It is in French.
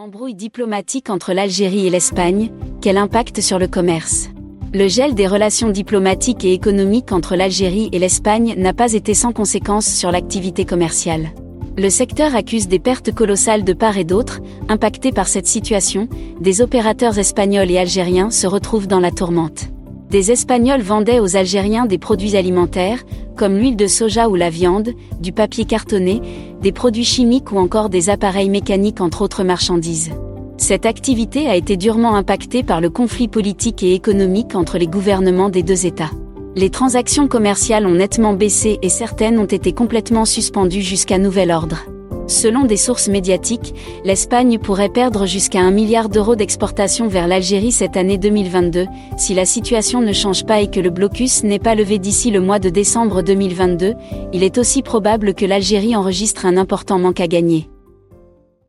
Embrouille diplomatique entre l'Algérie et l'Espagne, quel impact sur le commerce? Le gel des relations diplomatiques et économiques entre l'Algérie et l'Espagne n'a pas été sans conséquences sur l'activité commerciale. Le secteur accuse des pertes colossales de part et d'autre, impactés par cette situation, des opérateurs espagnols et algériens se retrouvent dans la tourmente. Des Espagnols vendaient aux Algériens des produits alimentaires, comme l'huile de soja ou la viande, du papier cartonné, des produits chimiques ou encore des appareils mécaniques entre autres marchandises. Cette activité a été durement impactée par le conflit politique et économique entre les gouvernements des deux États. Les transactions commerciales ont nettement baissé et certaines ont été complètement suspendues jusqu'à nouvel ordre. Selon des sources médiatiques, l'Espagne pourrait perdre jusqu'à un milliard d'euros d'exportation vers l'Algérie cette année 2022, si la situation ne change pas et que le blocus n'est pas levé d'ici le mois de décembre 2022, il est aussi probable que l'Algérie enregistre un important manque à gagner.